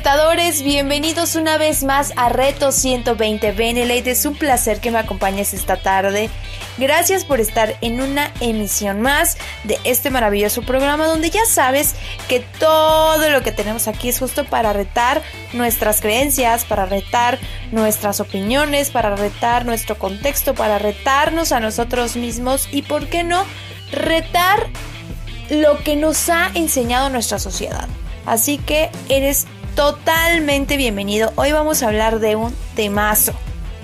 Retadores, bienvenidos una vez más a Reto 120 Benelete. Es un placer que me acompañes esta tarde. Gracias por estar en una emisión más de este maravilloso programa donde ya sabes que todo lo que tenemos aquí es justo para retar nuestras creencias, para retar nuestras opiniones, para retar nuestro contexto, para retarnos a nosotros mismos y, ¿por qué no?, retar lo que nos ha enseñado nuestra sociedad. Así que eres totalmente bienvenido. Hoy vamos a hablar de un temazo.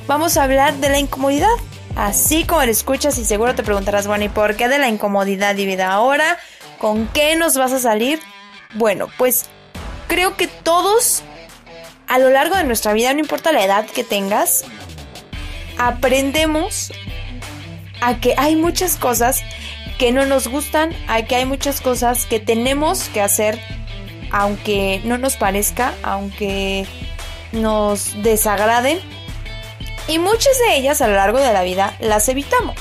Vamos a hablar de la incomodidad. Así como lo escuchas y seguro te preguntarás, bueno, ¿y por qué de la incomodidad y vida ahora? ¿Con qué nos vas a salir? Bueno, pues creo que todos a lo largo de nuestra vida, no importa la edad que tengas, aprendemos a que hay muchas cosas que no nos gustan, a que hay muchas cosas que tenemos que hacer aunque no nos parezca, aunque nos desagraden. Y muchas de ellas a lo largo de la vida las evitamos.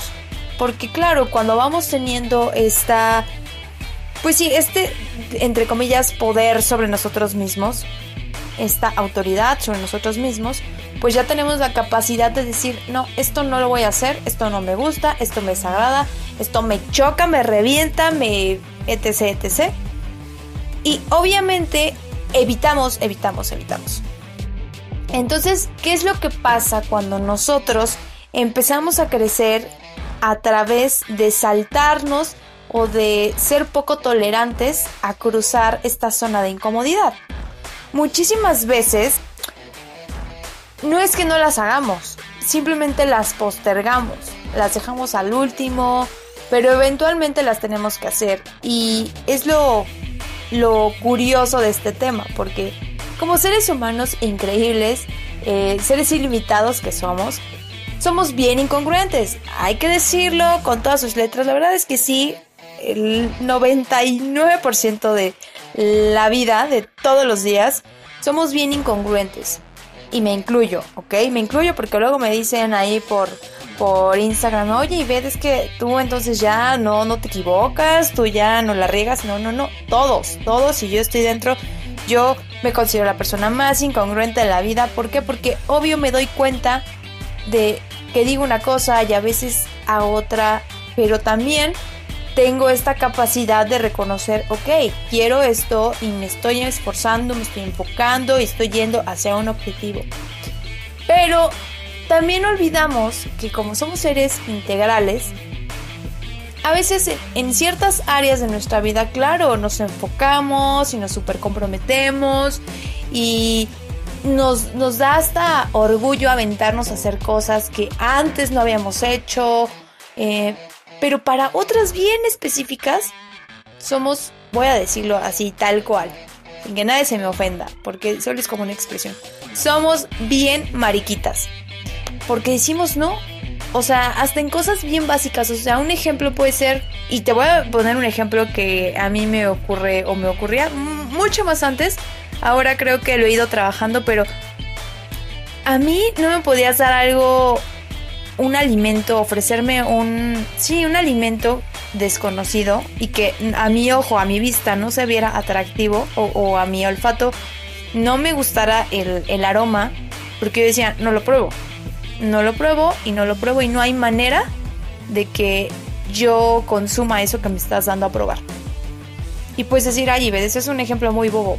Porque claro, cuando vamos teniendo esta, pues sí, este, entre comillas, poder sobre nosotros mismos, esta autoridad sobre nosotros mismos, pues ya tenemos la capacidad de decir, no, esto no lo voy a hacer, esto no me gusta, esto me desagrada, esto me choca, me revienta, me etc, etc. Y obviamente evitamos, evitamos, evitamos. Entonces, ¿qué es lo que pasa cuando nosotros empezamos a crecer a través de saltarnos o de ser poco tolerantes a cruzar esta zona de incomodidad? Muchísimas veces no es que no las hagamos, simplemente las postergamos, las dejamos al último, pero eventualmente las tenemos que hacer. Y es lo lo curioso de este tema, porque como seres humanos increíbles, eh, seres ilimitados que somos, somos bien incongruentes. Hay que decirlo con todas sus letras. La verdad es que sí, el 99% de la vida, de todos los días, somos bien incongruentes. Y me incluyo, ¿ok? Me incluyo porque luego me dicen ahí por, por Instagram, oye, y ves que tú entonces ya no, no te equivocas, tú ya no la riegas, no, no, no, todos, todos, y yo estoy dentro, yo me considero la persona más incongruente de la vida, ¿por qué? Porque obvio me doy cuenta de que digo una cosa y a veces a otra, pero también tengo esta capacidad de reconocer, ok, quiero esto y me estoy esforzando, me estoy enfocando y estoy yendo hacia un objetivo. Pero también olvidamos que como somos seres integrales, a veces en ciertas áreas de nuestra vida, claro, nos enfocamos y nos super comprometemos y nos, nos da hasta orgullo aventarnos a hacer cosas que antes no habíamos hecho, eh, pero para otras bien específicas somos, voy a decirlo así, tal cual, sin que nadie se me ofenda, porque solo es como una expresión, somos bien mariquitas porque decimos no. O sea, hasta en cosas bien básicas. O sea, un ejemplo puede ser, y te voy a poner un ejemplo que a mí me ocurre o me ocurría mucho más antes. Ahora creo que lo he ido trabajando, pero a mí no me podías dar algo, un alimento, ofrecerme un, sí, un alimento desconocido y que a mi ojo, a mi vista no se viera atractivo o, a mi olfato no me gustara el, el aroma, porque yo decía, no lo pruebo no lo pruebo y no lo pruebo y no hay manera de que yo consuma eso que me estás dando a probar. Y puedes decir, ay, ese es un ejemplo muy bobo.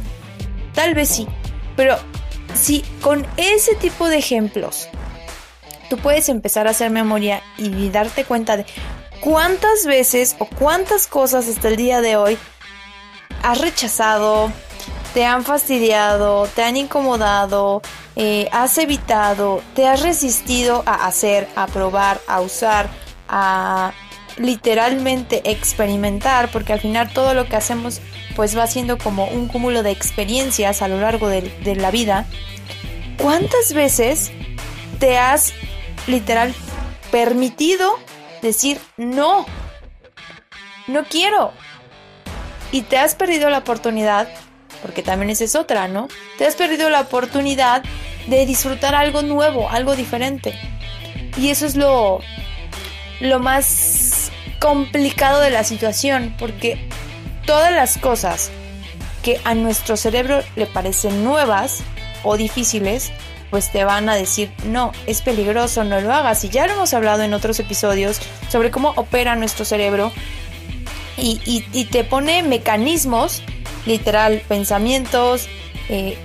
Tal vez sí, pero si con ese tipo de ejemplos tú puedes empezar a hacer memoria y darte cuenta de cuántas veces o cuántas cosas hasta el día de hoy has rechazado, te han fastidiado, te han incomodado, eh, has evitado, te has resistido a hacer, a probar, a usar, a literalmente experimentar, porque al final todo lo que hacemos pues va siendo como un cúmulo de experiencias a lo largo de, de la vida, ¿cuántas veces te has literal permitido decir no? No quiero. Y te has perdido la oportunidad, porque también esa es otra, ¿no? Te has perdido la oportunidad de disfrutar algo nuevo, algo diferente. Y eso es lo, lo más complicado de la situación, porque todas las cosas que a nuestro cerebro le parecen nuevas o difíciles, pues te van a decir, no, es peligroso, no lo hagas. Y ya lo hemos hablado en otros episodios sobre cómo opera nuestro cerebro y, te pone mecanismos, literal, pensamientos eh,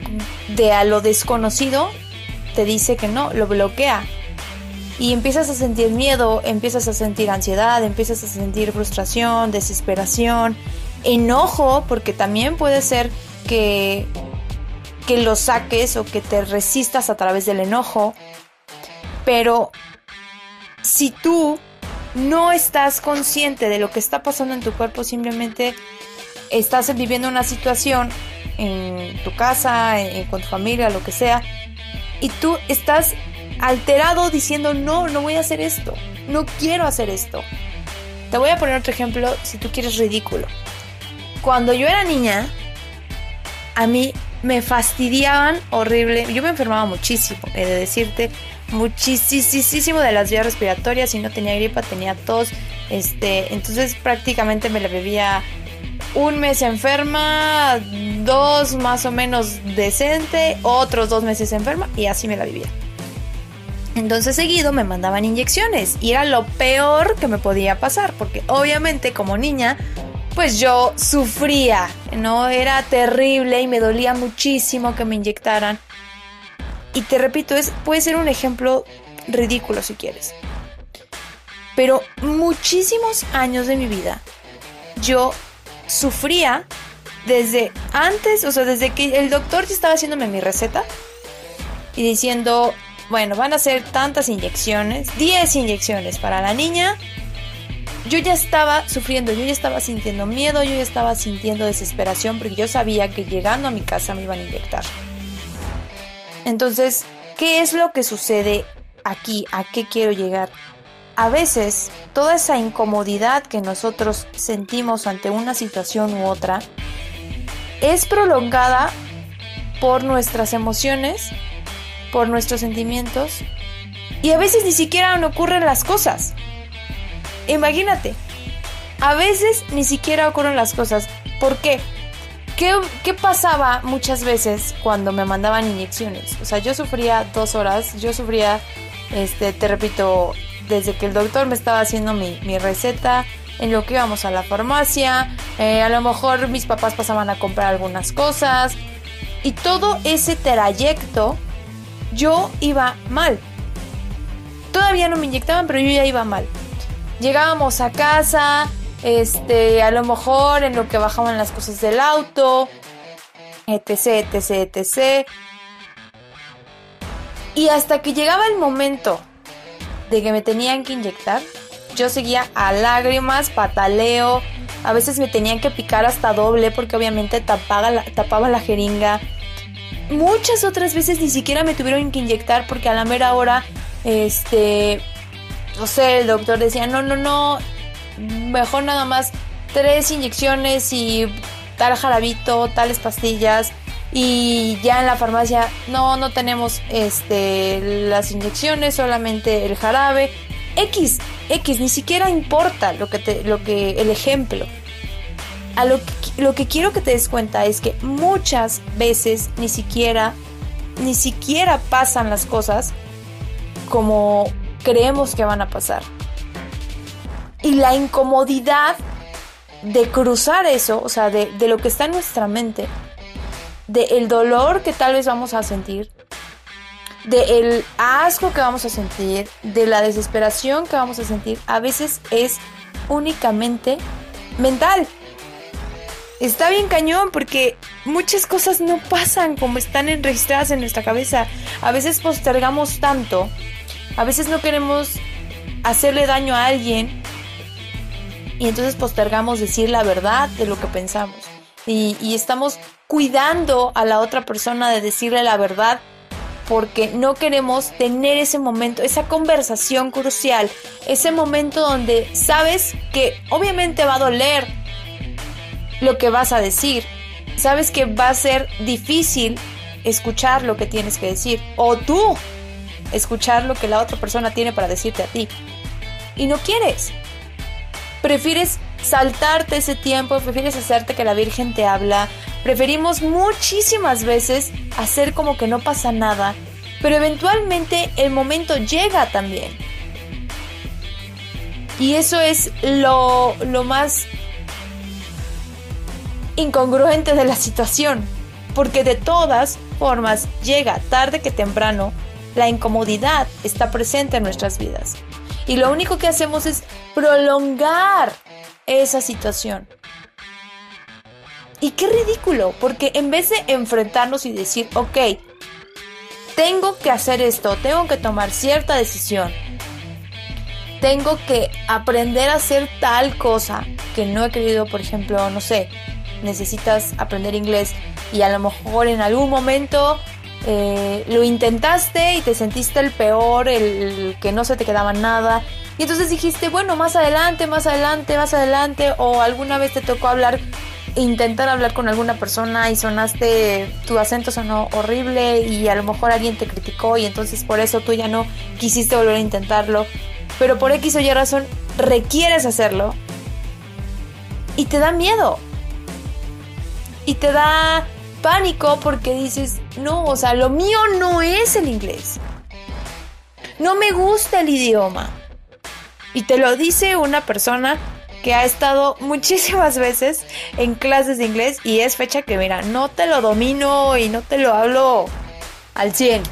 de a lo desconocido, te dice que no, lo bloquea y empiezas a sentir miedo, empiezas a sentir ansiedad, empiezas a sentir frustración, desesperación, enojo, porque también puede ser que, que lo saques o que te resistas a través del enojo. Pero si tú no estás consciente de lo que está pasando en tu cuerpo, simplemente estás viviendo una situación en tu casa, con tu familia, lo que sea, y tú estás alterado diciendo, no, no voy a hacer esto, no quiero hacer esto. Te voy a poner otro ejemplo si tú quieres ridículo. Cuando yo era niña, a mí me fastidiaban horrible, yo me enfermaba muchísimo, he de decirte, muchísimo de las vías respiratorias, y no tenía gripa, tenía tos, este, entonces prácticamente me la bebía un mes enferma, dos más o menos decente, otros dos meses enferma y así me la vivía. Entonces seguido me mandaban inyecciones y era lo peor que me podía pasar porque obviamente como niña pues yo sufría, ¿no? Era terrible y me dolía muchísimo que me inyectaran. Y te repito, es, puede ser un ejemplo ridículo si quieres. Pero muchísimos años de mi vida yo sufría desde antes, o sea, desde que el doctor ya estaba haciéndome mi receta y diciendo, bueno, van a ser tantas inyecciones, 10 inyecciones para la niña. Yo ya estaba sufriendo, yo ya estaba sintiendo miedo, yo ya estaba sintiendo desesperación porque yo sabía que llegando a mi casa me iban a inyectar. Entonces, ¿qué es lo que sucede aquí? ¿A qué quiero llegar? A veces, toda esa incomodidad que nosotros sentimos ante una situación u otra es prolongada por nuestras emociones por nuestros sentimientos y a veces ni siquiera no ocurren las cosas. Imagínate, a veces ni siquiera ocurren las cosas. ¿Por qué? ¿Qué, pasaba muchas veces cuando me mandaban inyecciones? O sea, yo sufría dos horas, yo sufría, este, te repito, desde que el doctor me estaba haciendo mi, receta, en lo que íbamos a la farmacia, eh, a lo mejor mis papás pasaban a comprar algunas cosas, y todo ese trayecto yo iba mal. Todavía no me inyectaban, pero yo ya iba mal. Llegábamos a casa, este, a lo mejor en lo que bajaban las cosas del auto, etc, etc, etc. Y hasta que llegaba el momento de que me tenían que inyectar, yo seguía a lágrimas, pataleo, a veces me tenían que picar hasta doble porque obviamente tapaba la, tapaba la jeringa muchas otras veces ni siquiera me tuvieron que inyectar porque a la mera hora, este, no sé, el doctor decía, no, no, no, mejor nada más tres inyecciones y tal jarabito, tales pastillas. Y ya en la farmacia, no, no tenemos este, las inyecciones, solamente el jarabe. X, X, ni siquiera importa lo que, te, lo que el ejemplo. A lo lo que quiero que te des cuenta es que muchas veces ni siquiera, ni siquiera pasan las cosas como creemos que van a pasar. Y la incomodidad de cruzar eso, o sea, de, lo que está en nuestra mente, de el dolor que tal vez vamos a sentir, de el asco que vamos a sentir, de la desesperación que vamos a sentir, a veces es únicamente mental está bien cañón porque muchas cosas no pasan como están registradas en nuestra cabeza. A veces postergamos tanto, a veces no queremos hacerle daño a alguien y entonces postergamos decir la verdad de lo que pensamos. Y, estamos cuidando a la otra persona de decirle la verdad porque no queremos tener ese momento, esa conversación crucial, ese momento donde sabes que obviamente va a doler lo que vas a decir, sabes que va a ser difícil escuchar lo que tienes que decir o tú escuchar lo que la otra persona tiene para decirte a ti. Y no quieres. Prefieres saltarte ese tiempo, prefieres hacerte que la Virgen te habla, preferimos muchísimas veces hacer como que no pasa nada, pero eventualmente el momento llega también. Y eso es lo, lo más incongruente de la situación, porque de todas formas llega tarde que temprano, la incomodidad está presente en nuestras vidas. Y lo único que hacemos es prolongar esa situación. Y qué ridículo, porque en vez de enfrentarnos y decir, ok, tengo que hacer esto, tengo que tomar cierta decisión, tengo que aprender a hacer tal cosa que no he querido, por ejemplo, no sé, necesitas aprender inglés y a lo mejor en algún momento eh, lo intentaste y te sentiste el peor, el, que no se te quedaba nada. Y entonces dijiste, bueno, más adelante, más adelante, más adelante, o alguna vez te tocó hablar, intentar hablar con alguna persona y sonaste, tu acento sonó horrible y a lo mejor alguien te criticó y entonces por eso tú ya no quisiste volver a intentarlo. Pero por X o Y razón requieres hacerlo y te da miedo. Y te da pánico porque dices, no, o sea, lo mío no es el inglés. No me gusta el idioma. Y te lo dice una persona que ha estado muchísimas veces en clases de inglés y es fecha que, mira, no te lo domino y no te lo hablo al 100.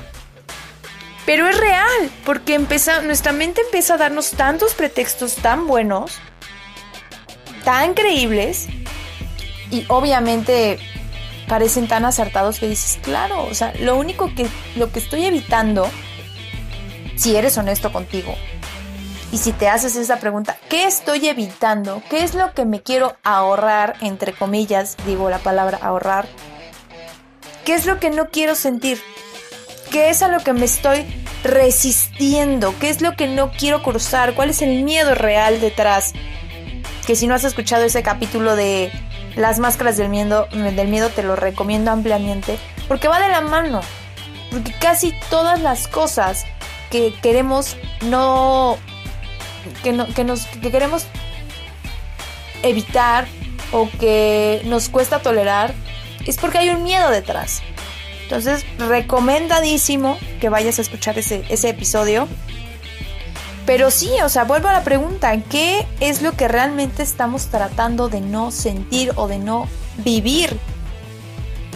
Pero es real, porque empieza, nuestra mente empieza a darnos tantos pretextos tan buenos, tan creíbles, y obviamente parecen tan acertados que dices, claro, o sea, lo único que, lo que estoy evitando, si eres honesto contigo, y si te haces esa pregunta, ¿qué estoy evitando? ¿Qué es lo que me quiero ahorrar, entre comillas, digo la palabra ahorrar? ¿Qué es lo que no quiero sentir? ¿Qué es a lo que me estoy resistiendo? ¿Qué es lo que no quiero cruzar? ¿Cuál es el miedo real detrás? Que si no has escuchado ese capítulo de las máscaras del miedo, del miedo te lo recomiendo ampliamente porque va de la mano. Porque casi todas las cosas que queremos no que, no, que nos que queremos evitar o que nos cuesta tolerar es porque hay un miedo detrás. Entonces, recomendadísimo que vayas a escuchar ese, ese episodio pero sí, o sea, vuelvo a la pregunta, ¿qué es lo que realmente estamos tratando de no sentir o de no vivir?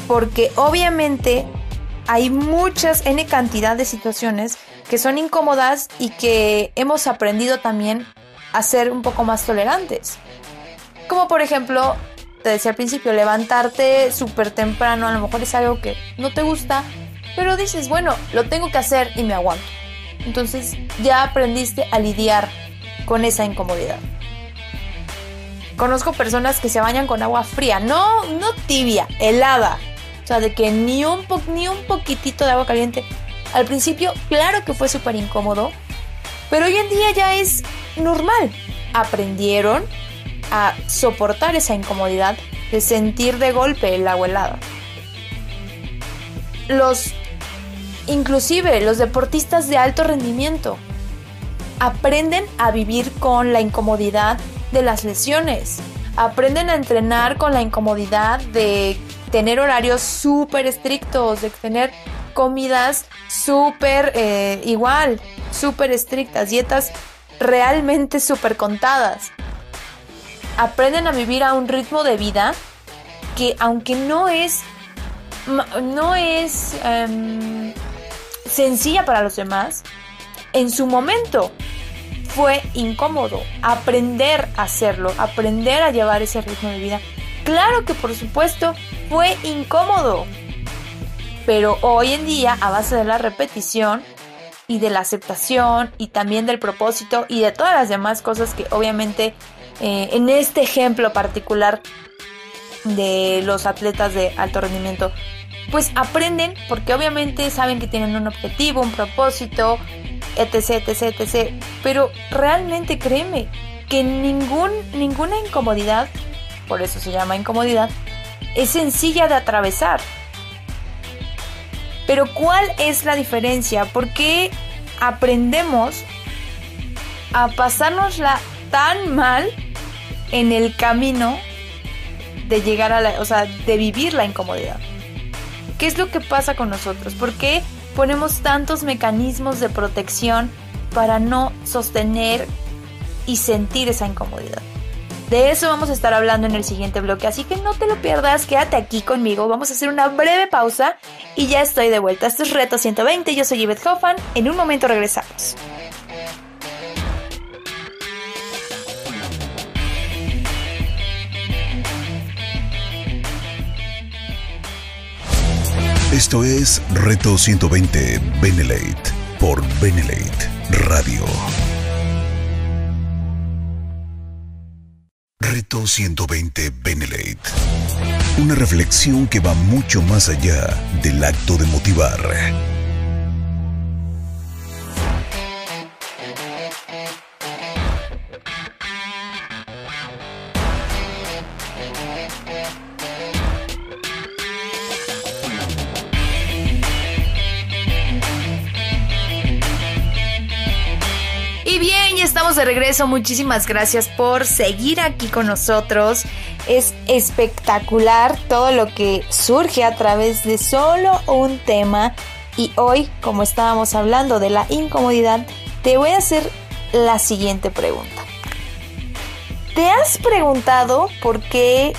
Porque obviamente hay muchas N cantidad de situaciones que son incómodas y que hemos aprendido también a ser un poco más tolerantes. Como por ejemplo, te decía al principio, levantarte súper temprano, a lo mejor es algo que no te gusta, pero dices, bueno, lo tengo que hacer y me aguanto. Entonces ya aprendiste a lidiar con esa incomodidad. Conozco personas que se bañan con agua fría, no, no tibia, helada. O sea, de que ni un, ni un poquitito de agua caliente. Al principio, claro que fue súper incómodo, pero hoy en día ya es normal. Aprendieron a soportar esa incomodidad de sentir de golpe el agua helada. Los Inclusive los deportistas de alto rendimiento aprenden a vivir con la incomodidad de las lesiones. Aprenden a entrenar con la incomodidad de tener horarios súper estrictos, de tener comidas súper eh, igual, súper estrictas, dietas realmente súper contadas. Aprenden a vivir a un ritmo de vida que aunque no es, no es em, sencilla para los demás, en su momento fue incómodo aprender a hacerlo, aprender a llevar ese ritmo de vida. Claro que por supuesto fue incómodo, pero hoy en día a base de la repetición y de la aceptación y también del propósito y de todas las demás cosas que obviamente eh, en este ejemplo particular de los atletas de alto rendimiento, pues aprenden porque obviamente saben que tienen un objetivo, un propósito, etc, etc, etc. Pero realmente créeme que ningún, ninguna incomodidad, por eso se llama incomodidad, es sencilla de atravesar. Pero ¿cuál es la diferencia? ¿Por qué aprendemos a pasárnosla tan mal en el camino de llegar a la, o sea, de vivir la incomodidad? ¿Qué es lo que pasa con nosotros? ¿Por qué ponemos tantos mecanismos de protección para no sostener y sentir esa incomodidad? De eso vamos a estar hablando en el siguiente bloque, así que no te lo pierdas, quédate aquí conmigo, vamos a hacer una breve pausa y ya estoy de vuelta. Esto es Reto 120, yo soy Yvette Hoffman, en un momento regresamos. Esto es Reto 120 Benelate por Benelate Radio. Reto 120 Benelate. Una reflexión que va mucho más allá del acto de motivar regreso, muchísimas gracias por seguir aquí con nosotros. Es espectacular todo lo que surge a través de solo un tema. Y hoy, como estábamos hablando de la incomodidad, te voy a hacer la siguiente pregunta. ¿Te has preguntado por qué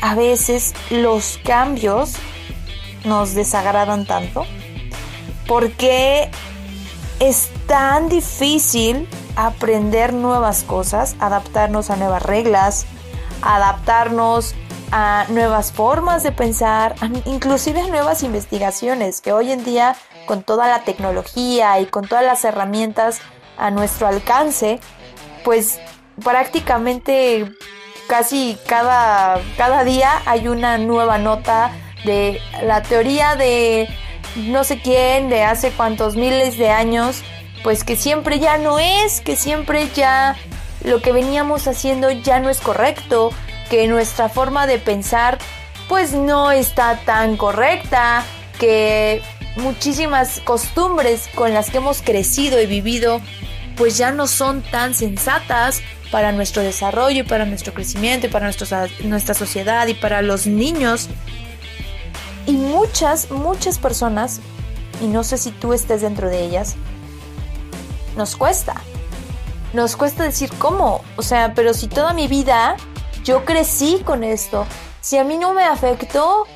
a veces los cambios nos desagradan tanto? ¿Por qué es tan difícil aprender nuevas cosas, adaptarnos a nuevas reglas, adaptarnos a nuevas formas de pensar, inclusive a nuevas investigaciones que hoy en día con toda la tecnología y con todas las herramientas a nuestro alcance, pues prácticamente casi cada, cada día hay una nueva nota de la teoría de no sé quién, de hace cuántos miles de años, pues que siempre ya no es, que siempre ya lo que veníamos haciendo ya no es correcto, que nuestra forma de pensar pues no está tan correcta, que muchísimas costumbres con las que hemos crecido y vivido pues ya no son tan sensatas para nuestro desarrollo y para nuestro crecimiento y para nuestra sociedad y para los niños. Y muchas, muchas personas, y no sé si tú estés dentro de ellas, nos cuesta. Nos cuesta decir cómo. O sea, pero si toda mi vida yo crecí con esto, si a mí no me afectó,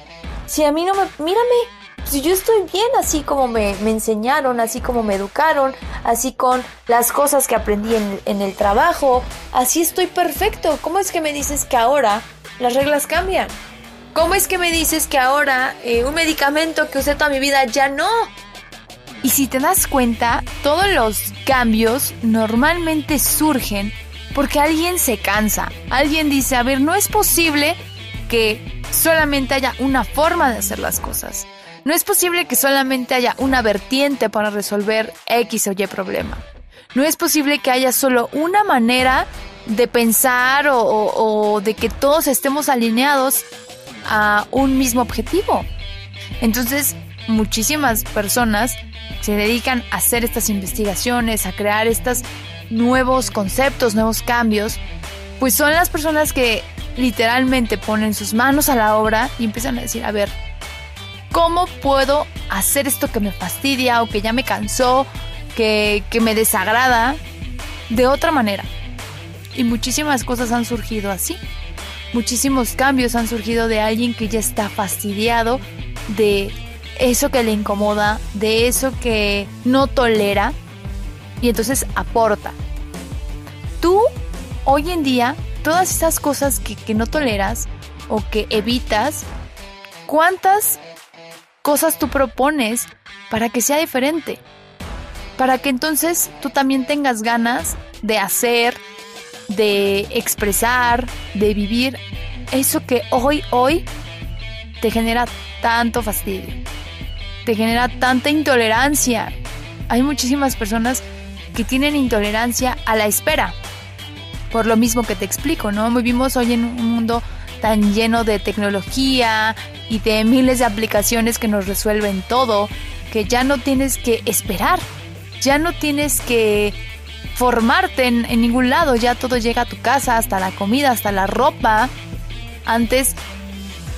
si a mí no me... Mírame, si yo estoy bien así como me, enseñaron, así como me educaron, así con las cosas que aprendí en, el trabajo, así estoy perfecto. ¿Cómo es que me dices que ahora las reglas cambian? ¿Cómo es que me dices que ahora eh, un medicamento que usé toda mi vida ya no? Y si te das cuenta, todos los cambios normalmente surgen porque alguien se cansa. Alguien dice, a ver, no es posible que solamente haya una forma de hacer las cosas. No es posible que solamente haya una vertiente para resolver X o Y problema. No es posible que haya solo una manera de pensar o, o de que todos estemos alineados a un mismo objetivo. Entonces, muchísimas personas se dedican a hacer estas investigaciones, a crear estos nuevos conceptos, nuevos cambios, pues son las personas que literalmente ponen sus manos a la obra y empiezan a decir, a ver, ¿cómo puedo hacer esto que me fastidia o que ya me cansó, que, que me desagrada de otra manera? Y muchísimas cosas han surgido así. Muchísimos cambios han surgido de alguien que ya está fastidiado de eso que le incomoda, de eso que no tolera y entonces aporta. Tú, hoy en día, todas esas cosas que, no toleras o que evitas, ¿cuántas cosas tú propones para que sea diferente? Para que entonces tú también tengas ganas de hacer, de expresar, de vivir eso que hoy, hoy te genera tanto fastidio, te genera tanta intolerancia. Hay muchísimas personas que tienen intolerancia a la espera, por lo mismo que te explico, ¿no? Vivimos hoy en un mundo tan lleno de tecnología y de miles de aplicaciones que nos resuelven todo, que ya no tienes que esperar, ya no tienes que formarte en, ningún lado, ya todo llega a tu casa, hasta la comida, hasta la ropa. Antes,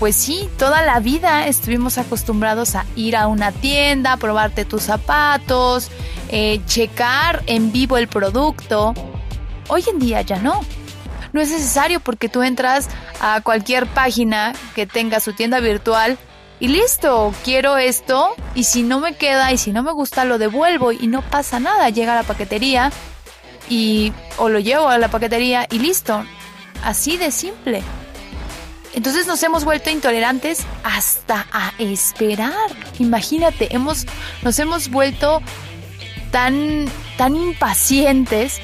pues sí, toda la vida estuvimos acostumbrados a ir a una tienda, probarte tus zapatos, eh, checar en vivo el producto. Hoy en día ya no. No es necesario porque tú entras a cualquier página que tenga su tienda virtual y listo, quiero esto y si no me queda y si no me gusta lo devuelvo y no pasa nada, llega a la paquetería y o lo llevo a la paquetería y listo. Así de simple. Entonces nos hemos vuelto intolerantes hasta a esperar. Imagínate, hemos, nos hemos vuelto tan, tan impacientes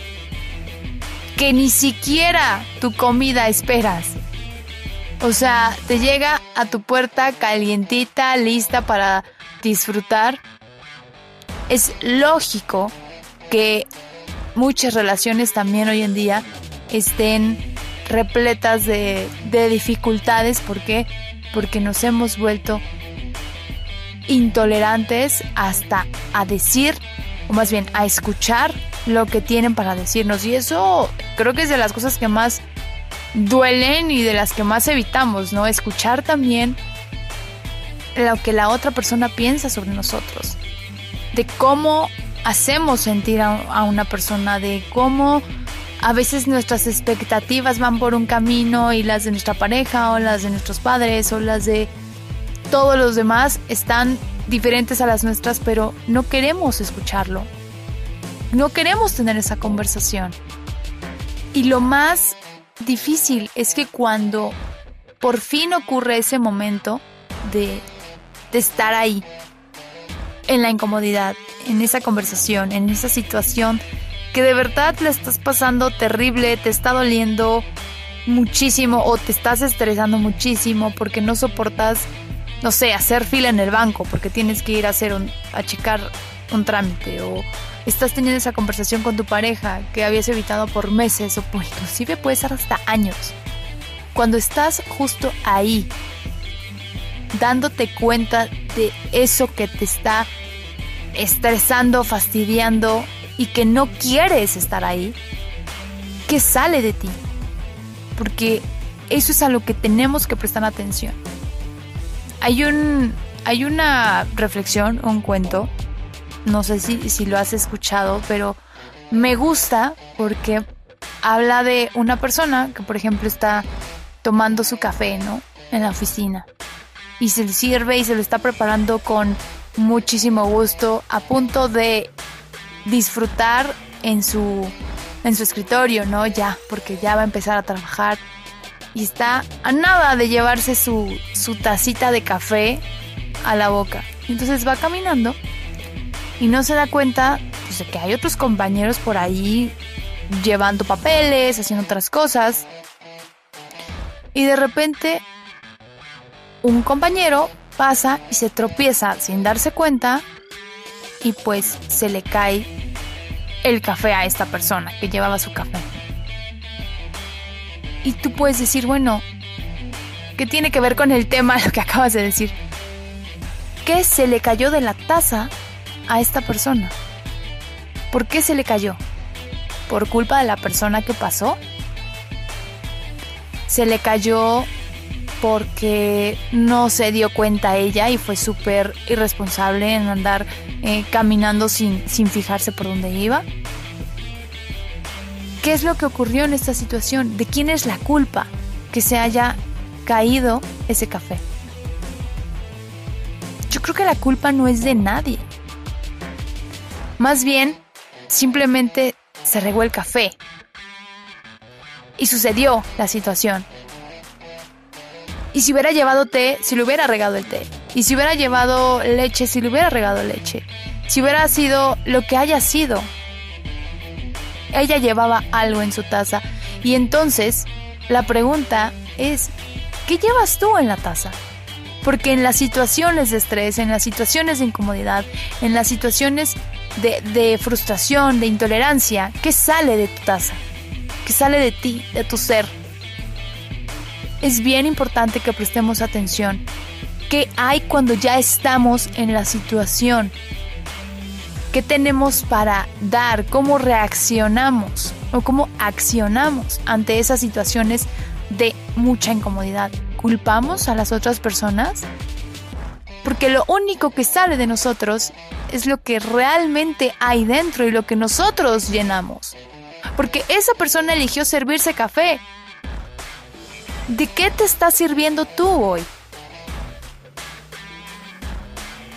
que ni siquiera tu comida esperas. O sea, te llega a tu puerta calientita, lista para disfrutar. Es lógico que muchas relaciones también hoy en día estén repletas de, dificultades. ¿Por qué? Porque nos hemos vuelto intolerantes hasta a decir, o más bien a escuchar lo que tienen para decirnos. Y eso creo que es de las cosas que más duelen y de las que más evitamos, ¿no? Escuchar también lo que la otra persona piensa sobre nosotros, de cómo hacemos sentir a, una persona, de cómo a veces nuestras expectativas van por un camino y las de nuestra pareja o las de nuestros padres o las de todos los demás están diferentes a las nuestras, pero no queremos escucharlo. No queremos tener esa conversación. Y lo más difícil es que cuando por fin ocurre ese momento de, estar ahí, en la incomodidad, en esa conversación, en esa situación que de verdad le estás pasando terrible, te está doliendo muchísimo o te estás estresando muchísimo porque no soportas, no sé, hacer fila en el banco porque tienes que ir a hacer un, a checar un trámite o estás teniendo esa conversación con tu pareja que habías evitado por meses o por inclusive puede ser hasta años. Cuando estás justo ahí, dándote cuenta de eso que te está estresando, fastidiando y que no quieres estar ahí, ¿qué sale de ti? Porque eso es a lo que tenemos que prestar atención. Hay un hay una reflexión, un cuento, no sé si, si lo has escuchado, pero me gusta porque habla de una persona que, por ejemplo, está tomando su café, ¿no? En la oficina. Y se le sirve y se lo está preparando con muchísimo gusto, a punto de disfrutar en su, en su escritorio, ¿no? Ya, porque ya va a empezar a trabajar y está a nada de llevarse su, su tacita de café a la boca. Entonces va caminando y no se da cuenta pues, de que hay otros compañeros por ahí llevando papeles, haciendo otras cosas. Y de repente un compañero pasa y se tropieza sin darse cuenta y pues se le cae el café a esta persona que llevaba su café. Y tú puedes decir, bueno, ¿qué tiene que ver con el tema lo que acabas de decir? ¿Qué se le cayó de la taza a esta persona? ¿Por qué se le cayó? ¿Por culpa de la persona que pasó? ¿Se le cayó porque no se dio cuenta ella y fue súper irresponsable en andar eh, caminando sin, sin fijarse por dónde iba. ¿Qué es lo que ocurrió en esta situación? ¿De quién es la culpa que se haya caído ese café? Yo creo que la culpa no es de nadie. Más bien, simplemente se regó el café. Y sucedió la situación. Y si hubiera llevado té, si le hubiera regado el té. Y si hubiera llevado leche, si le hubiera regado leche. Si hubiera sido lo que haya sido. Ella llevaba algo en su taza Y entonces, la pregunta es, ¿qué llevas tú en la taza? Porque en las situaciones de estrés, en las situaciones de incomodidad, en las situaciones de, de frustración, de intolerancia, ¿qué sale de tu taza? ¿Qué sale de ti, de tu ser? Es bien importante que prestemos atención. ¿Qué hay cuando ya estamos en la situación? ¿Qué tenemos para dar? ¿Cómo reaccionamos? ¿O cómo accionamos ante esas situaciones de mucha incomodidad? ¿Culpamos a las otras personas? Porque lo único que sale de nosotros es lo que realmente hay dentro y lo que nosotros llenamos. Porque esa persona eligió servirse café. ¿De qué te estás sirviendo tú hoy?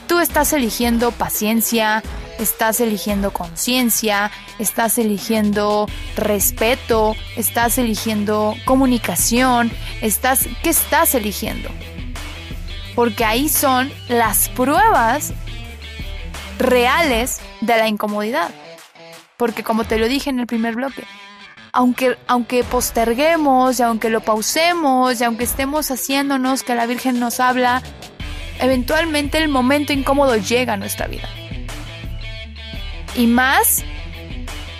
Tú estás eligiendo paciencia, estás eligiendo conciencia, estás eligiendo respeto, estás eligiendo comunicación, estás ¿qué estás eligiendo? Porque ahí son las pruebas reales de la incomodidad. Porque como te lo dije en el primer bloque, aunque, aunque posterguemos y aunque lo pausemos y aunque estemos haciéndonos que la Virgen nos habla, eventualmente el momento incómodo llega a nuestra vida. Y más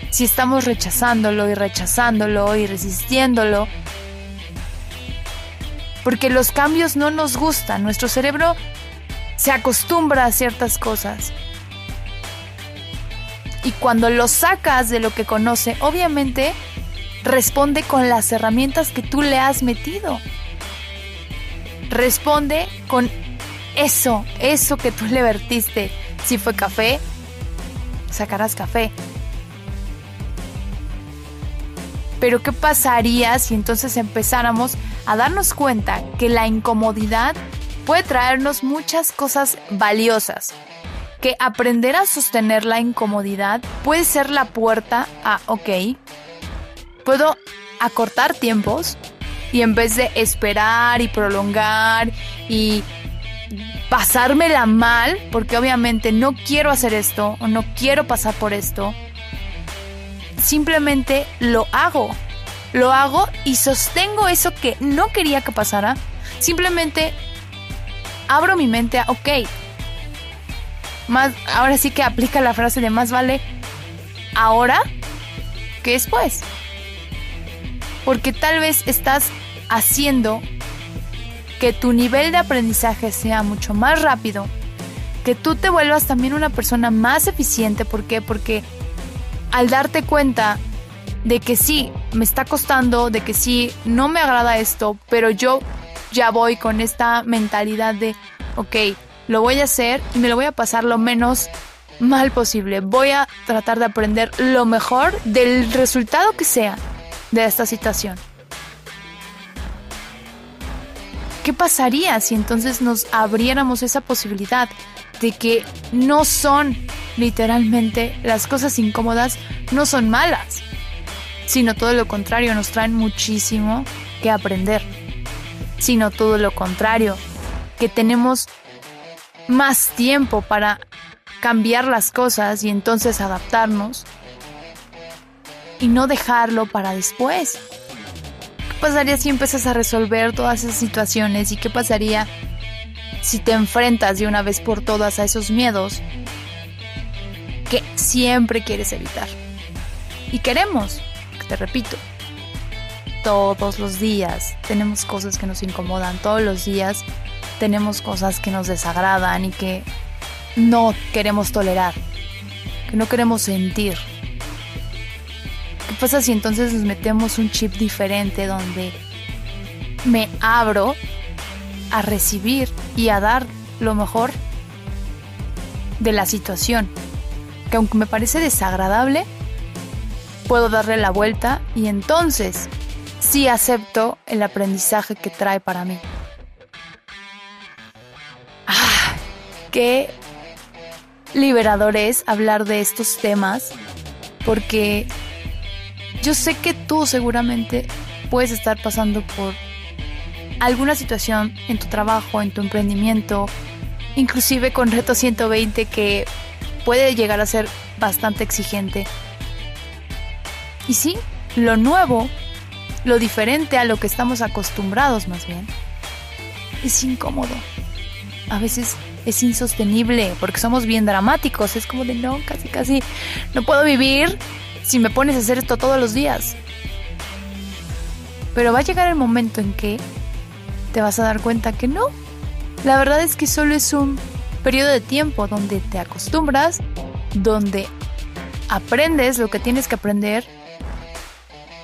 si estamos rechazándolo y rechazándolo y resistiéndolo. Porque los cambios no nos gustan. Nuestro cerebro se acostumbra a ciertas cosas. Y cuando lo sacas de lo que conoce, obviamente responde con las herramientas que tú le has metido. Responde con eso, eso que tú le vertiste. Si fue café, sacarás café. Pero ¿qué pasaría si entonces empezáramos a darnos cuenta que la incomodidad puede traernos muchas cosas valiosas? Que aprender a sostener la incomodidad puede ser la puerta a, ok, puedo acortar tiempos y en vez de esperar y prolongar y pasármela mal, porque obviamente no quiero hacer esto o no quiero pasar por esto, simplemente lo hago. Lo hago y sostengo eso que no quería que pasara. Simplemente abro mi mente a, ok, más, ahora sí que aplica la frase de más vale ahora que después. Porque tal vez estás haciendo que tu nivel de aprendizaje sea mucho más rápido, que tú te vuelvas también una persona más eficiente. ¿Por qué? Porque al darte cuenta de que sí, me está costando, de que sí, no me agrada esto, pero yo ya voy con esta mentalidad de, ok, lo voy a hacer y me lo voy a pasar lo menos mal posible. Voy a tratar de aprender lo mejor del resultado que sea de esta situación. ¿Qué pasaría si entonces nos abriéramos esa posibilidad de que no son literalmente las cosas incómodas, no son malas, sino todo lo contrario, nos traen muchísimo que aprender, sino todo lo contrario, que tenemos más tiempo para cambiar las cosas y entonces adaptarnos y no dejarlo para después pasaría si empiezas a resolver todas esas situaciones? ¿Y qué pasaría si te enfrentas de una vez por todas a esos miedos que siempre quieres evitar? Y queremos, te repito, todos los días tenemos cosas que nos incomodan, todos los días tenemos cosas que nos desagradan y que no queremos tolerar, que no queremos sentir. ¿Qué pasa si entonces nos metemos un chip diferente donde me abro a recibir y a dar lo mejor de la situación? Que aunque me parece desagradable, puedo darle la vuelta y entonces sí acepto el aprendizaje que trae para mí. Ah, qué liberador es hablar de estos temas porque yo sé que tú seguramente puedes estar pasando por alguna situación en tu trabajo, en tu emprendimiento, inclusive con Reto 120 que puede llegar a ser bastante exigente. Y sí, lo nuevo lo diferente a lo que estamos acostumbrados más bien, es incómodo. A veces es insostenible porque somos bien dramáticos. Es como de no, casi, casi no puedo vivir si me pones a hacer esto todos los días. Pero va a llegar el momento en que te vas a dar cuenta que no. La verdad es que solo es un periodo de tiempo donde te acostumbras, donde aprendes lo que tienes que aprender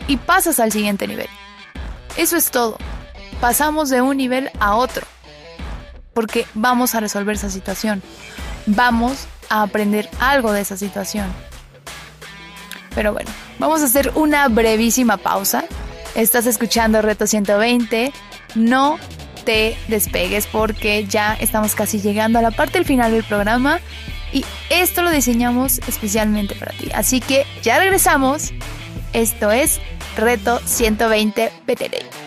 y pasas al siguiente nivel. Eso es todo. Pasamos de un nivel a otro. Porque vamos a resolver esa situación. Vamos a aprender algo de esa situación. Pero bueno, vamos a hacer una brevísima pausa. Estás escuchando Reto 120. No te despegues porque ya estamos casi llegando a la parte del final del programa y esto lo diseñamos especialmente para ti. Así que ya regresamos. Esto es Reto 120 PTD.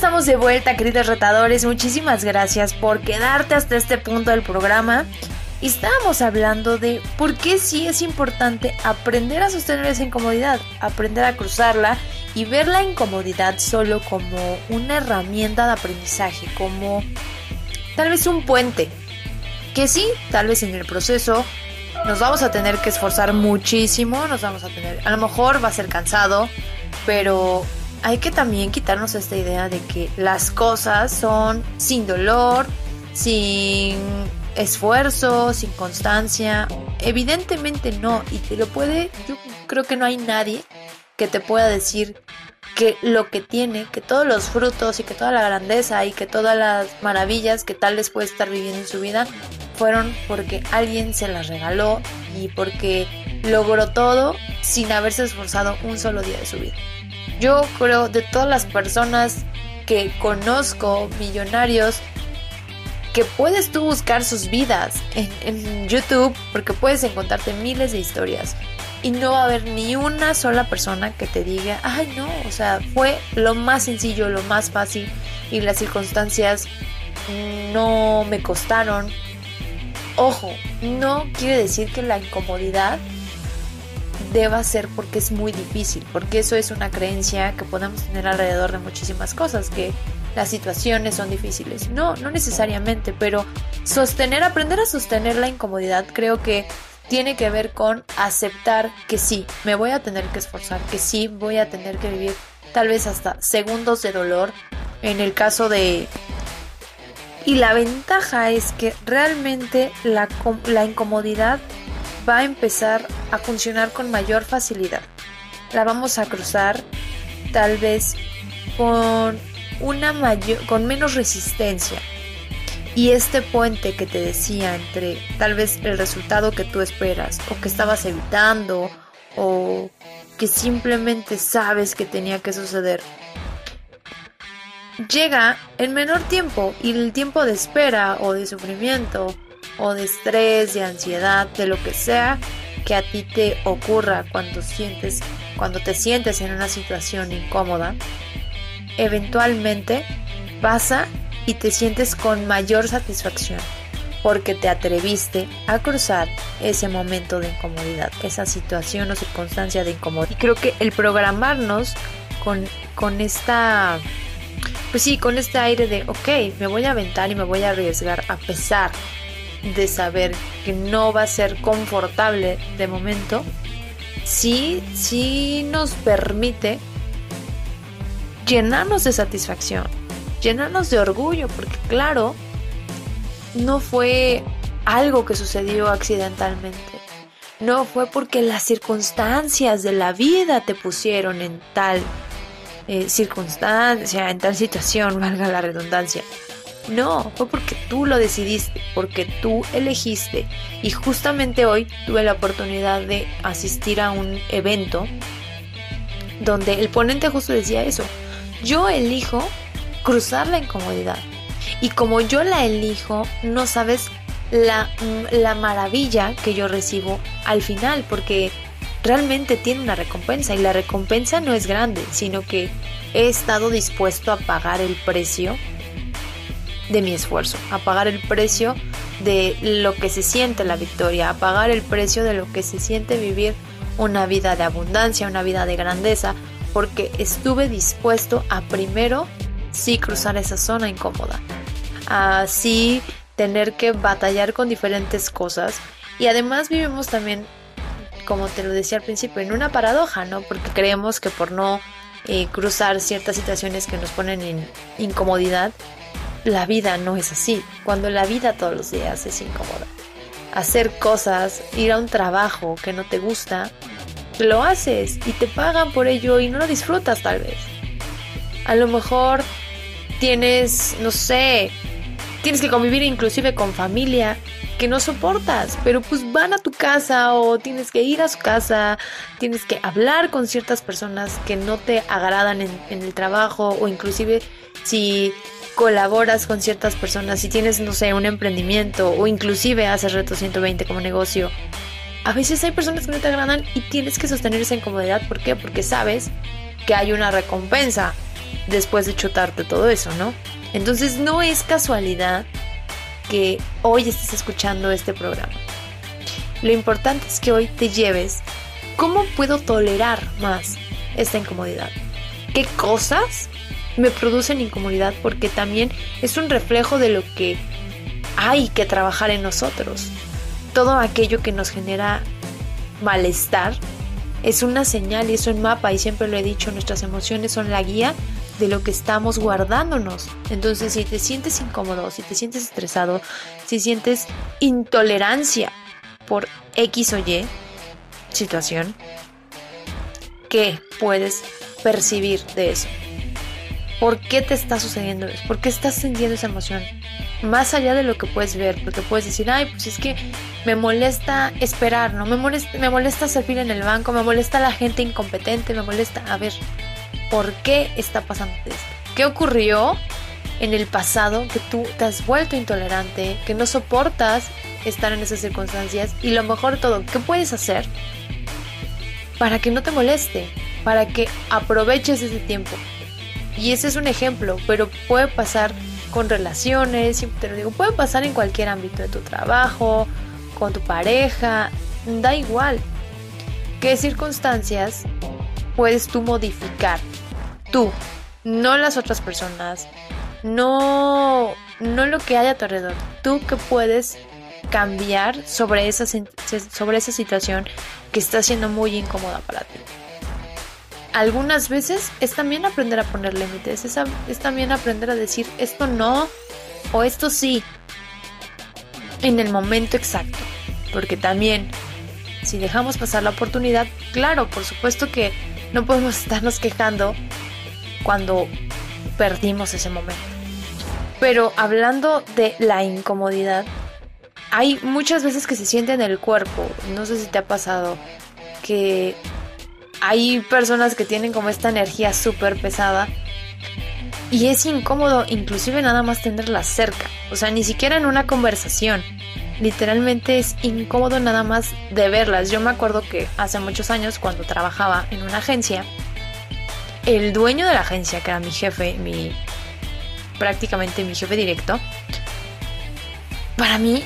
estamos de vuelta, queridos retadores. Muchísimas gracias por quedarte hasta este punto del programa. Estábamos hablando de por qué sí es importante aprender a sostener esa incomodidad, aprender a cruzarla y ver la incomodidad solo como una herramienta de aprendizaje, como tal vez un puente. Que sí, tal vez en el proceso nos vamos a tener que esforzar muchísimo, nos vamos a tener, a lo mejor va a ser cansado, pero hay que también quitarnos esta idea de que las cosas son sin dolor, sin esfuerzo, sin constancia. Evidentemente no, y te lo puede, yo creo que no hay nadie que te pueda decir que lo que tiene, que todos los frutos y que toda la grandeza y que todas las maravillas que tal vez puede estar viviendo en su vida fueron porque alguien se las regaló y porque logró todo sin haberse esforzado un solo día de su vida. Yo creo de todas las personas que conozco, millonarios, que puedes tú buscar sus vidas en, YouTube porque puedes encontrarte miles de historias y no va a haber ni una sola persona que te diga, ay no, o sea, fue lo más sencillo, lo más fácil y las circunstancias no me costaron. Ojo, no quiere decir que la incomodidad deba ser porque es muy difícil, porque eso es una creencia que podemos tener alrededor de muchísimas cosas, que las situaciones son difíciles. No, no necesariamente, pero sostener, aprender a sostener la incomodidad creo que tiene que ver con aceptar que sí, me voy a tener que esforzar, que sí, voy a tener que vivir tal vez hasta segundos de dolor en el caso de... Y la ventaja es que realmente la, la incomodidad va a empezar a funcionar con mayor facilidad. La vamos a cruzar tal vez con una mayor con menos resistencia. Y este puente que te decía entre tal vez el resultado que tú esperas o que estabas evitando o que simplemente sabes que tenía que suceder llega en menor tiempo y el tiempo de espera o de sufrimiento o de estrés, de ansiedad, de lo que sea que a ti te ocurra cuando sientes cuando te sientes en una situación incómoda, eventualmente pasa y te sientes con mayor satisfacción porque te atreviste a cruzar ese momento de incomodidad, esa situación o circunstancia de incomodidad. Y creo que el programarnos con, con esta, pues sí, con este aire de, ok, me voy a aventar y me voy a arriesgar a pesar de saber que no va a ser confortable de momento, sí, sí nos permite llenarnos de satisfacción, llenarnos de orgullo, porque claro, no fue algo que sucedió accidentalmente. No fue porque las circunstancias de la vida te pusieron en tal eh, circunstancia, en tal situación, valga la redundancia. No, fue porque tú lo decidiste, porque tú elegiste. Y justamente hoy tuve la oportunidad de asistir a un evento donde el ponente justo decía eso. Yo elijo cruzar la incomodidad. Y como yo la elijo, no sabes la, la maravilla que yo recibo al final, porque realmente tiene una recompensa y la recompensa no es grande, sino que he estado dispuesto a pagar el precio de mi esfuerzo, a pagar el precio de lo que se siente la victoria, a pagar el precio de lo que se siente vivir una vida de abundancia, una vida de grandeza, porque estuve dispuesto a primero sí cruzar esa zona incómoda, a sí tener que batallar con diferentes cosas y además vivimos también, como te lo decía al principio, en una paradoja, ¿no? Porque creemos que por no eh, cruzar ciertas situaciones que nos ponen en incomodidad, la vida no es así. Cuando la vida todos los días es incómoda. Hacer cosas, ir a un trabajo que no te gusta, lo haces y te pagan por ello y no lo disfrutas tal vez. A lo mejor tienes, no sé, tienes que convivir inclusive con familia que no soportas, pero pues van a tu casa o tienes que ir a su casa, tienes que hablar con ciertas personas que no te agradan en, en el trabajo o inclusive si colaboras con ciertas personas, si tienes, no sé, un emprendimiento o inclusive haces Reto 120 como negocio, a veces hay personas que no te agradan y tienes que sostener esa incomodidad. ¿Por qué? Porque sabes que hay una recompensa después de chutarte todo eso, ¿no? Entonces no es casualidad que hoy estés escuchando este programa. Lo importante es que hoy te lleves cómo puedo tolerar más esta incomodidad. ¿Qué cosas me producen incomodidad porque también es un reflejo de lo que hay que trabajar en nosotros. Todo aquello que nos genera malestar es una señal y es un mapa y siempre lo he dicho, nuestras emociones son la guía de lo que estamos guardándonos. Entonces, si te sientes incómodo, si te sientes estresado, si sientes intolerancia por X o Y situación, ¿qué puedes percibir de eso? ¿Por qué te está sucediendo eso? ¿Por qué estás sintiendo esa emoción? Más allá de lo que puedes ver, porque puedes decir, ay, pues es que me molesta esperar, ¿no? Me molesta, me molesta servir en el banco, me molesta la gente incompetente, me molesta. A ver, ¿por qué está pasando esto? ¿Qué ocurrió en el pasado que tú te has vuelto intolerante, que no soportas estar en esas circunstancias? Y lo mejor de todo, ¿qué puedes hacer para que no te moleste? Para que aproveches ese tiempo y ese es un ejemplo, pero puede pasar con relaciones, siempre te lo digo, puede pasar en cualquier ámbito de tu trabajo, con tu pareja, da igual. ¿Qué circunstancias puedes tú modificar? Tú, no las otras personas, no, no lo que hay a tu alrededor. Tú que puedes cambiar sobre esa, sobre esa situación que está siendo muy incómoda para ti algunas veces es también aprender a poner límites, es, también aprender a decir esto no o esto sí en el momento exacto. Porque también, si dejamos pasar la oportunidad, claro, por supuesto que no podemos estarnos quejando cuando perdimos ese momento. Pero hablando de la incomodidad, hay muchas veces que se siente en el cuerpo, no sé si te ha pasado, que hay personas que tienen como esta energía súper pesada y es incómodo inclusive nada más tenerla cerca, o sea, ni siquiera en una conversación. Literalmente es incómodo nada más de verlas. Yo me acuerdo que hace muchos años cuando trabajaba en una agencia, el dueño de la agencia, que era mi jefe, mi prácticamente mi jefe directo, para mí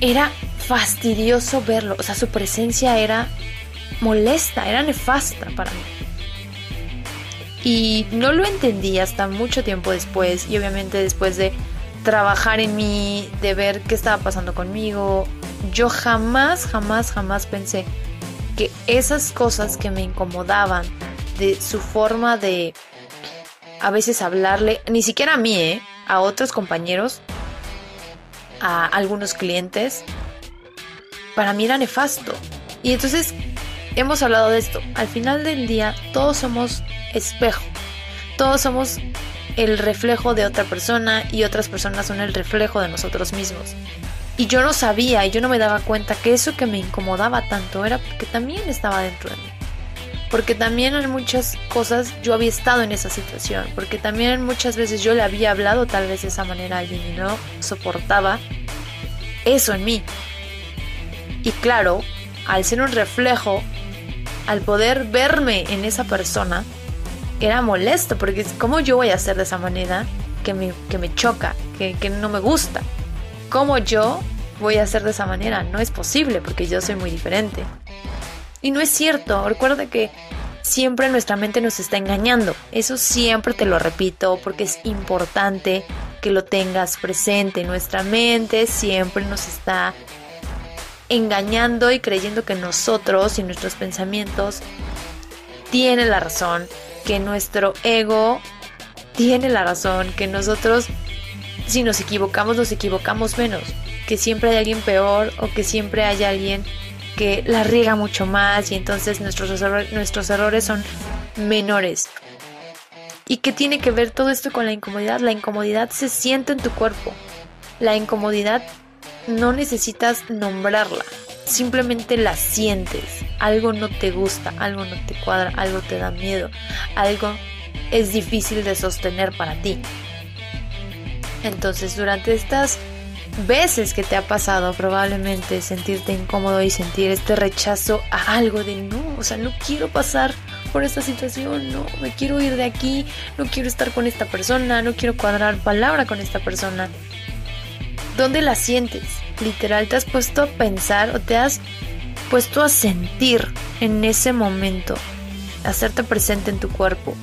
era fastidioso verlo, o sea, su presencia era molesta, era nefasta para mí. Y no lo entendí hasta mucho tiempo después y obviamente después de trabajar en mí, de ver qué estaba pasando conmigo, yo jamás, jamás, jamás pensé que esas cosas que me incomodaban, de su forma de a veces hablarle, ni siquiera a mí, ¿eh? a otros compañeros, a algunos clientes, para mí era nefasto. Y entonces hemos hablado de esto. Al final del día, todos somos espejo todos somos el reflejo de otra persona y otras personas son el reflejo de nosotros mismos. Y yo no sabía y yo no me daba cuenta que eso que me incomodaba tanto era porque también estaba dentro de mí. Porque también en muchas cosas yo había estado en esa situación. Porque también muchas veces yo le había hablado tal vez de esa manera a alguien y no soportaba eso en mí. Y claro, al ser un reflejo, al poder verme en esa persona, era molesto. Porque ¿cómo yo voy a hacer de esa manera que me, que me choca, que, que no me gusta? ¿Cómo yo voy a hacer de esa manera? No es posible porque yo soy muy diferente. Y no es cierto, recuerda que siempre nuestra mente nos está engañando. Eso siempre te lo repito porque es importante que lo tengas presente. Nuestra mente siempre nos está engañando y creyendo que nosotros y nuestros pensamientos tienen la razón, que nuestro ego tiene la razón, que nosotros si nos equivocamos, nos equivocamos menos. Que siempre hay alguien peor o que siempre hay alguien que la riega mucho más y entonces nuestros, nuestros errores son menores. ¿Y qué tiene que ver todo esto con la incomodidad? La incomodidad se siente en tu cuerpo. La incomodidad no necesitas nombrarla, simplemente la sientes. Algo no te gusta, algo no te cuadra, algo te da miedo, algo es difícil de sostener para ti. Entonces durante estas veces que te ha pasado probablemente sentirte incómodo y sentir este rechazo a algo de no, o sea, no quiero pasar por esta situación, no, me quiero ir de aquí, no quiero estar con esta persona, no quiero cuadrar palabra con esta persona. ¿Dónde la sientes? Literal, te has puesto a pensar o te has puesto a sentir en ese momento, hacerte presente en tu cuerpo,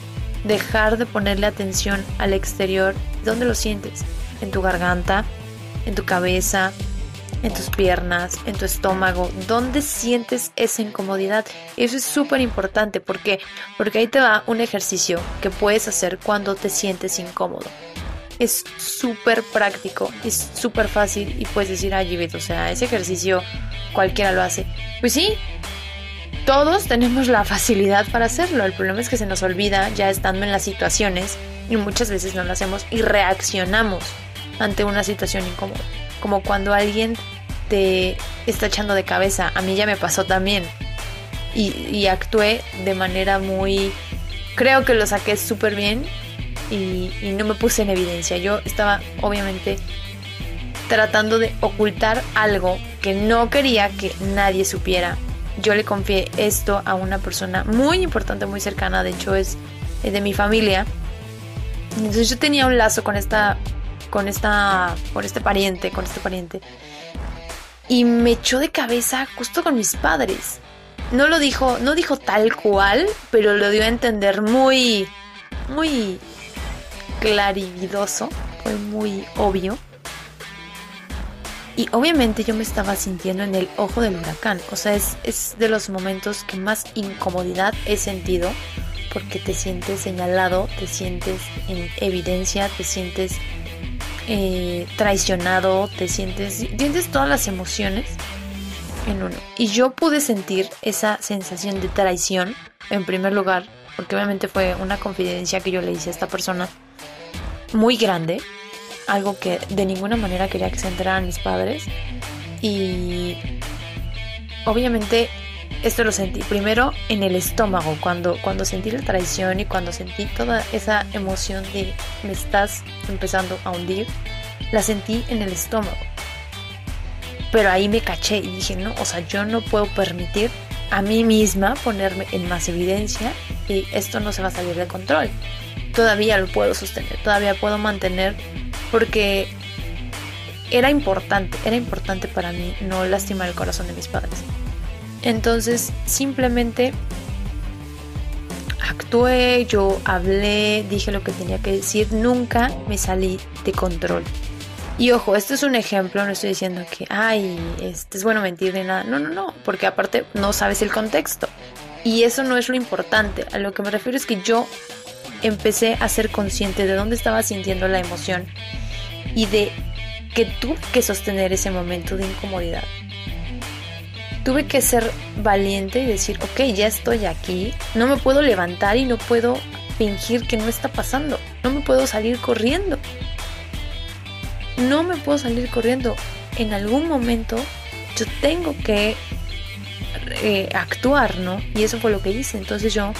dejar de ponerle atención al exterior. ¿Dónde lo sientes? ¿En tu garganta? ¿En tu cabeza? ¿En tus piernas? ¿En tu estómago? ¿Dónde sientes esa incomodidad? Eso es súper importante. ¿Por qué? Porque ahí te va un ejercicio que puedes hacer cuando te sientes incómodo. Es súper práctico, es súper fácil y puedes decir, ay, o sea, ese ejercicio cualquiera lo hace. Pues sí, todos tenemos la facilidad para hacerlo. El problema es que se nos olvida ya estando en las situaciones y muchas veces no lo hacemos y reaccionamos ante una situación incómoda. Como cuando alguien te está echando de cabeza. A mí ya me pasó también. Y, actué de manera muy... Creo que lo saqué súper bien y, no me puse en evidencia. Yo estaba obviamente tratando de ocultar algo que no quería que nadie supiera yo le confié esto a una persona muy importante, muy cercana, de hecho es, de mi familia. Entonces yo tenía un lazo con esta, con esta, con este pariente, con este pariente. Y me echó de cabeza justo con mis padres. No lo dijo, no dijo tal cual, pero lo dio a entender muy, muy clarividoso, fue muy obvio. Y obviamente yo me estaba sintiendo en el ojo del huracán. O sea, es, de los momentos que más incomodidad he sentido porque te sientes señalado, te sientes en evidencia, te sientes eh, traicionado, te sientes, sientes todas las emociones en uno. Y yo pude sentir esa sensación de traición en primer lugar, porque obviamente fue una confidencia que yo le hice a esta persona muy grande, algo que de ninguna manera quería que se enteraran mis padres. Y obviamente esto lo sentí primero en el estómago, cuando, cuando sentí la traición y cuando sentí toda esa emoción de me estás empezando a hundir, la sentí en el estómago. Pero ahí me caché y dije, no, o sea, yo no puedo permitir a mí misma ponerme en más evidencia y esto no se va a salir de control. Todavía lo puedo sostener, todavía puedo mantener porque era importante, era importante para mí no lastimar el corazón de mis padres. Entonces simplemente actué, yo hablé, dije lo que tenía que decir, nunca me salí de control. Y ojo, esto es un ejemplo, no estoy diciendo que, ay, este es bueno mentir ni nada. No, no, no, porque aparte no sabes el contexto. Y eso no es lo importante. A lo que me refiero es que yo empecé a ser consciente de dónde estaba sintiendo la emoción y de que tuve que sostener ese momento de incomodidad. Tuve que ser valiente y decir, ok, ya estoy aquí, no me puedo levantar y no puedo fingir que no está pasando. No me puedo salir corriendo. No me puedo salir corriendo. En algún momento yo tengo que eh, actuar, ¿no? Y eso fue lo que hice. Entonces yo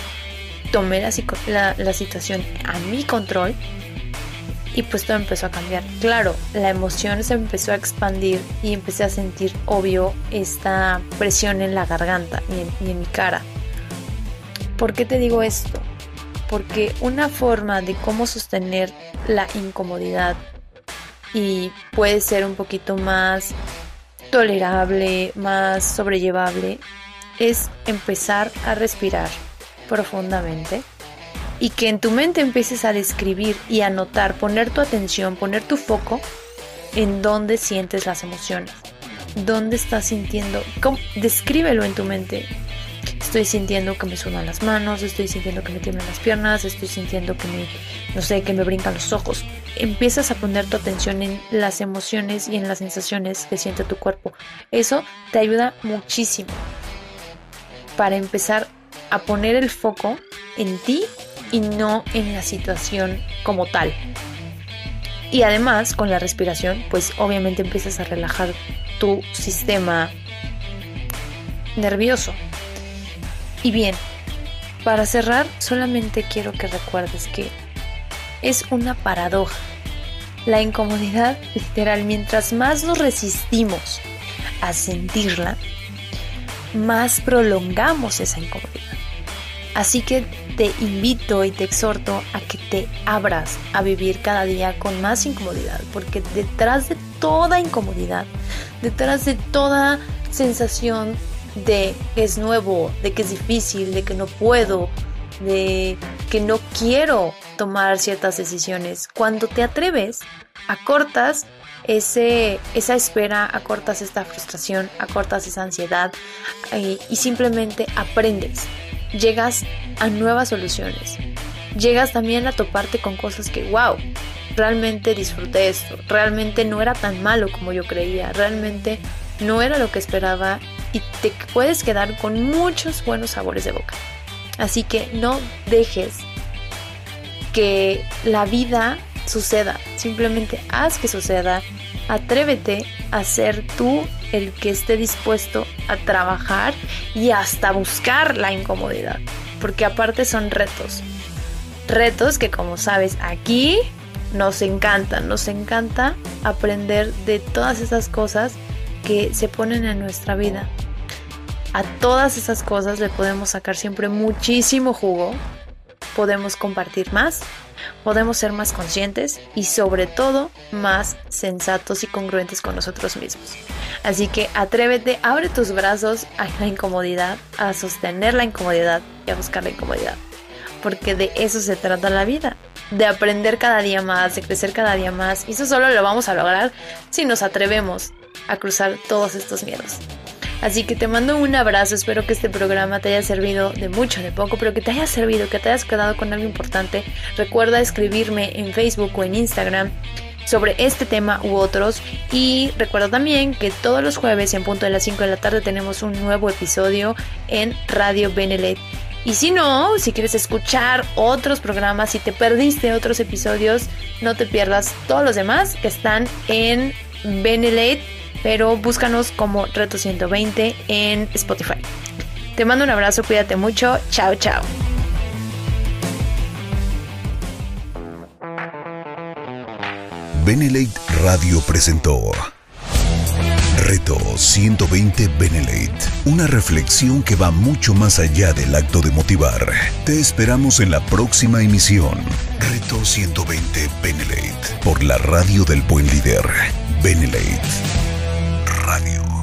tomé la, situación a mi control y pues todo empezó a cambiar. Claro, la emoción se empezó a expandir y empecé a sentir obvio esta presión en la garganta y en, mi cara. ¿Por qué te digo esto? Porque una forma de cómo sostener la incomodidad y puede ser un poquito más tolerable, más sobrellevable, es empezar a respirar profundamente y que en tu mente empieces a describir y a notar, poner tu atención, poner tu foco en dónde sientes las emociones, dónde estás sintiendo, descríbelo en tu mente. Estoy sintiendo que me sudan las manos, estoy sintiendo que me tiemblan las piernas, estoy sintiendo que me, no sé, que me brincan los ojos. Empiezas a poner tu atención en las emociones y en las sensaciones que siente tu cuerpo. Eso te ayuda muchísimo para empezar a poner el foco en ti y no en la situación como tal. Y además, con la respiración, pues obviamente empiezas a relajar tu sistema nervioso. Y bien, para cerrar, solamente quiero que recuerdes que es una paradoja. La incomodidad, literal, mientras más nos resistimos a sentirla, más prolongamos esa incomodidad. Así que te invito y te exhorto a que te abras a vivir cada día con más incomodidad, porque detrás de toda incomodidad, detrás de toda sensación de que es nuevo, de que es difícil, de que no puedo, de que no quiero tomar ciertas decisiones, cuando te atreves, acortas ese, esa espera, acortas esta frustración, acortas esa ansiedad eh, y simplemente aprendes. Llegas a nuevas soluciones. Llegas también a toparte con cosas que, wow, realmente disfruté esto, realmente no era tan malo como yo creía, realmente no era lo que esperaba y te puedes quedar con muchos buenos sabores de boca. Así que no dejes que la vida suceda, simplemente haz que suceda, atrévete a ser tú el que esté dispuesto a trabajar y hasta buscar la incomodidad, porque aparte son retos. Retos que como sabes aquí nos encantan, nos encanta aprender de todas esas cosas que se ponen en nuestra vida. A todas esas cosas le podemos sacar siempre muchísimo jugo, podemos compartir más podemos ser más conscientes y sobre todo más sensatos y congruentes con nosotros mismos. Así que atrévete, abre tus brazos a la incomodidad, a sostener la incomodidad y a buscar la incomodidad. Porque de eso se trata la vida, de aprender cada día más, de crecer cada día más. Y eso solo lo vamos a lograr si nos atrevemos a cruzar todos estos miedos. Así que te mando un abrazo, espero que este programa te haya servido de mucho, de poco, pero que te haya servido, que te hayas quedado con algo importante. Recuerda escribirme en Facebook o en Instagram sobre este tema u otros. Y recuerda también que todos los jueves en punto de las 5 de la tarde tenemos un nuevo episodio en Radio Benelet. Y si no, si quieres escuchar otros programas, si te perdiste otros episodios, no te pierdas todos los demás que están en Benelet pero búscanos como Reto 120 en Spotify. Te mando un abrazo, cuídate mucho, chao chao. Benelate Radio presentó Reto 120 Benelate, una reflexión que va mucho más allá del acto de motivar. Te esperamos en la próxima emisión. Reto 120 Benelate, por la radio del buen líder, Benelate. Radio.